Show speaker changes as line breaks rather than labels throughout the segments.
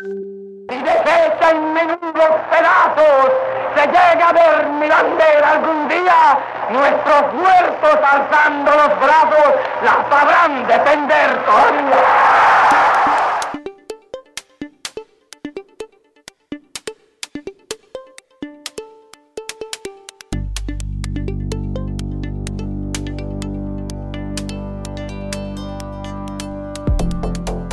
y deshecha en menudos pedazos, se llega a ver mi bandera algún día, nuestros muertos alzando los brazos la sabrán defender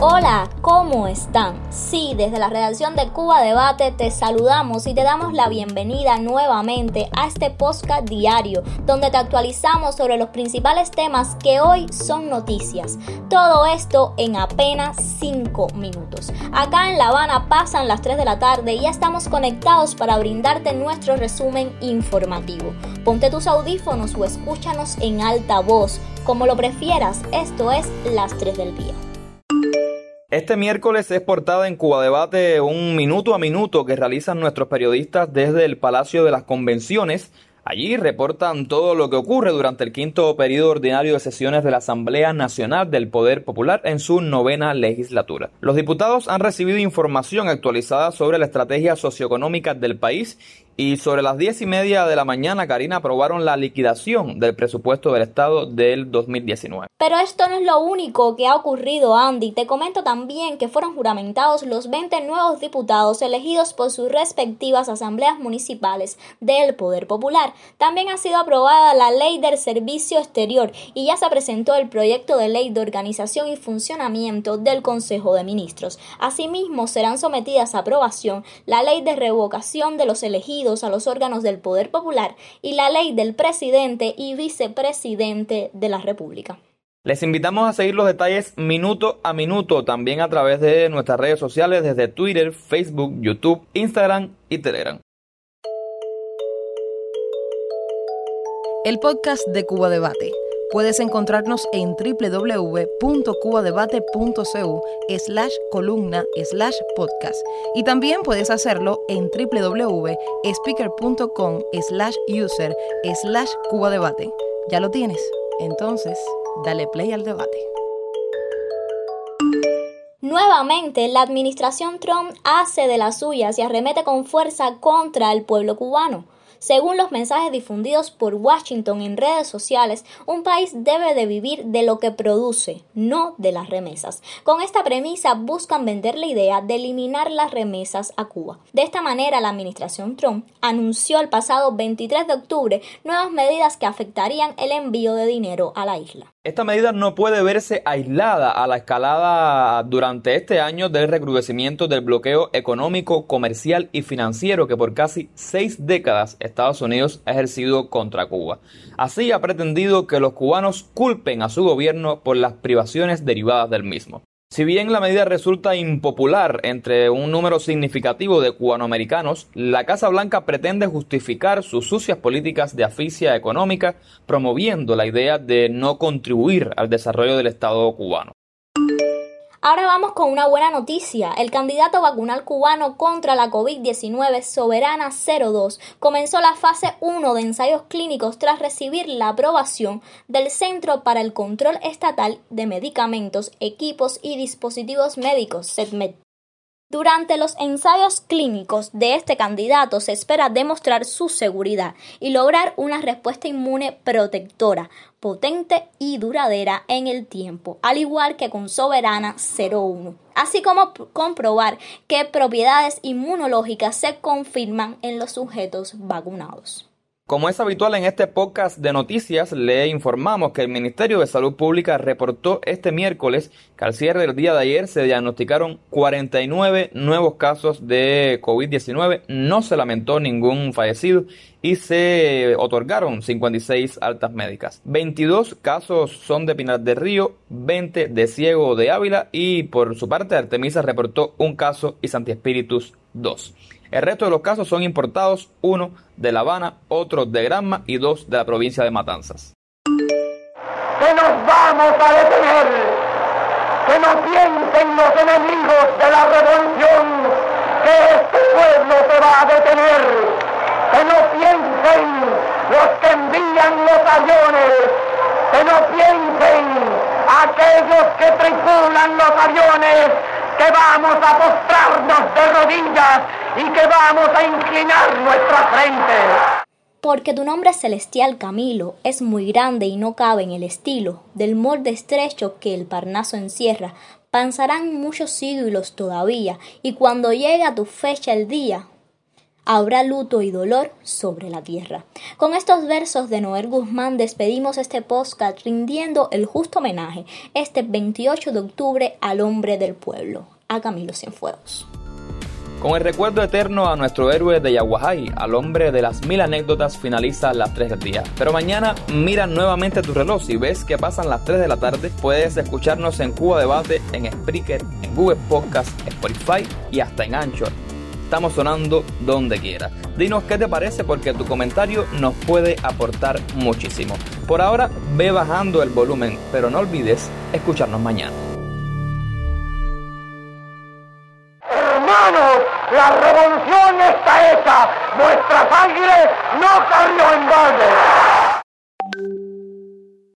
Hola, ¿cómo están? Sí, desde la redacción de Cuba Debate te saludamos y te damos la bienvenida nuevamente a este podcast diario donde te actualizamos sobre los principales temas que hoy son noticias. Todo esto en apenas 5 minutos. Acá en La Habana pasan las 3 de la tarde y ya estamos conectados para brindarte nuestro resumen informativo. Ponte tus audífonos o escúchanos en alta voz, como lo prefieras, esto es las 3 del día.
Este miércoles es portada en Cuba Debate un minuto a minuto que realizan nuestros periodistas desde el Palacio de las Convenciones. Allí reportan todo lo que ocurre durante el quinto periodo ordinario de sesiones de la Asamblea Nacional del Poder Popular en su novena legislatura. Los diputados han recibido información actualizada sobre la estrategia socioeconómica del país y sobre las diez y media de la mañana, Karina, aprobaron la liquidación del presupuesto del Estado del 2019.
Pero esto no es lo único que ha ocurrido, Andy. Te comento también que fueron juramentados los 20 nuevos diputados elegidos por sus respectivas asambleas municipales del Poder Popular. También ha sido aprobada la Ley del Servicio Exterior y ya se presentó el proyecto de ley de organización y funcionamiento del Consejo de Ministros. Asimismo, serán sometidas a aprobación la Ley de revocación de los elegidos a los órganos del poder popular y la ley del presidente y vicepresidente de la República.
Les invitamos a seguir los detalles minuto a minuto también a través de nuestras redes sociales desde Twitter, Facebook, YouTube, Instagram y Telegram.
El podcast de Cuba Debate Puedes encontrarnos en www.cubadebate.cu slash columna slash podcast y también puedes hacerlo en www.speaker.com slash user slash cubadebate. ¿Ya lo tienes? Entonces, dale play al debate.
Nuevamente, la administración Trump hace de las suyas y arremete con fuerza contra el pueblo cubano. Según los mensajes difundidos por Washington en redes sociales, un país debe de vivir de lo que produce, no de las remesas. Con esta premisa buscan vender la idea de eliminar las remesas a Cuba. De esta manera, la administración Trump anunció el pasado 23 de octubre nuevas medidas que afectarían el envío de dinero a la isla.
Esta medida no puede verse aislada a la escalada durante este año del recrudecimiento del bloqueo económico, comercial y financiero que por casi seis décadas Estados Unidos ha ejercido contra Cuba. Así ha pretendido que los cubanos culpen a su gobierno por las privaciones derivadas del mismo. Si bien la medida resulta impopular entre un número significativo de cubanoamericanos, la Casa Blanca pretende justificar sus sucias políticas de asfixia económica, promoviendo la idea de no contribuir al desarrollo del Estado cubano.
Ahora vamos con una buena noticia. El candidato vacunal cubano contra la COVID-19 Soberana 02 comenzó la fase 1 de ensayos clínicos tras recibir la aprobación del Centro para el Control Estatal de Medicamentos, Equipos y Dispositivos Médicos, CETMED. Durante los ensayos clínicos de este candidato se espera demostrar su seguridad y lograr una respuesta inmune protectora, potente y duradera en el tiempo, al igual que con Soberana 01, así como comprobar qué propiedades inmunológicas se confirman en los sujetos vacunados.
Como es habitual en este podcast de noticias, le informamos que el Ministerio de Salud Pública reportó este miércoles que al cierre del día de ayer se diagnosticaron 49 nuevos casos de COVID-19, no se lamentó ningún fallecido y se otorgaron 56 altas médicas. 22 casos son de Pinar del Río, 20 de Ciego de Ávila y por su parte Artemisa reportó un caso y Santi Espíritus dos. El resto de los casos son importados, uno de La Habana, otro de Granma y dos de la provincia de Matanzas.
Que nos vamos a detener, que no piensen los enemigos de la revolución que este pueblo se va a detener, que no piensen los que envían los aviones, que no piensen aquellos que tripulan los aviones que vamos a postrarnos y que vamos a inclinar nuestra frente.
Porque tu nombre celestial Camilo es muy grande y no cabe en el estilo del molde estrecho que el Parnaso encierra. Pasarán muchos siglos todavía y cuando llegue a tu fecha el día, habrá luto y dolor sobre la tierra. Con estos versos de Noel Guzmán despedimos este podcast rindiendo el justo homenaje este 28 de octubre al hombre del pueblo, a Camilo Cienfuegos.
Con el recuerdo eterno a nuestro héroe de Yaguajay, al hombre de las mil anécdotas, finaliza las 3 del día. Pero mañana mira nuevamente tu reloj. Si ves que pasan las 3 de la tarde, puedes escucharnos en Cuba Debate, en Spreaker, en Google Podcast, Spotify y hasta en Anchor. Estamos sonando donde quiera. Dinos qué te parece porque tu comentario nos puede aportar muchísimo. Por ahora, ve bajando el volumen, pero no olvides escucharnos mañana.
La revolución está hecha. Nuestra sangre no corrió en balde.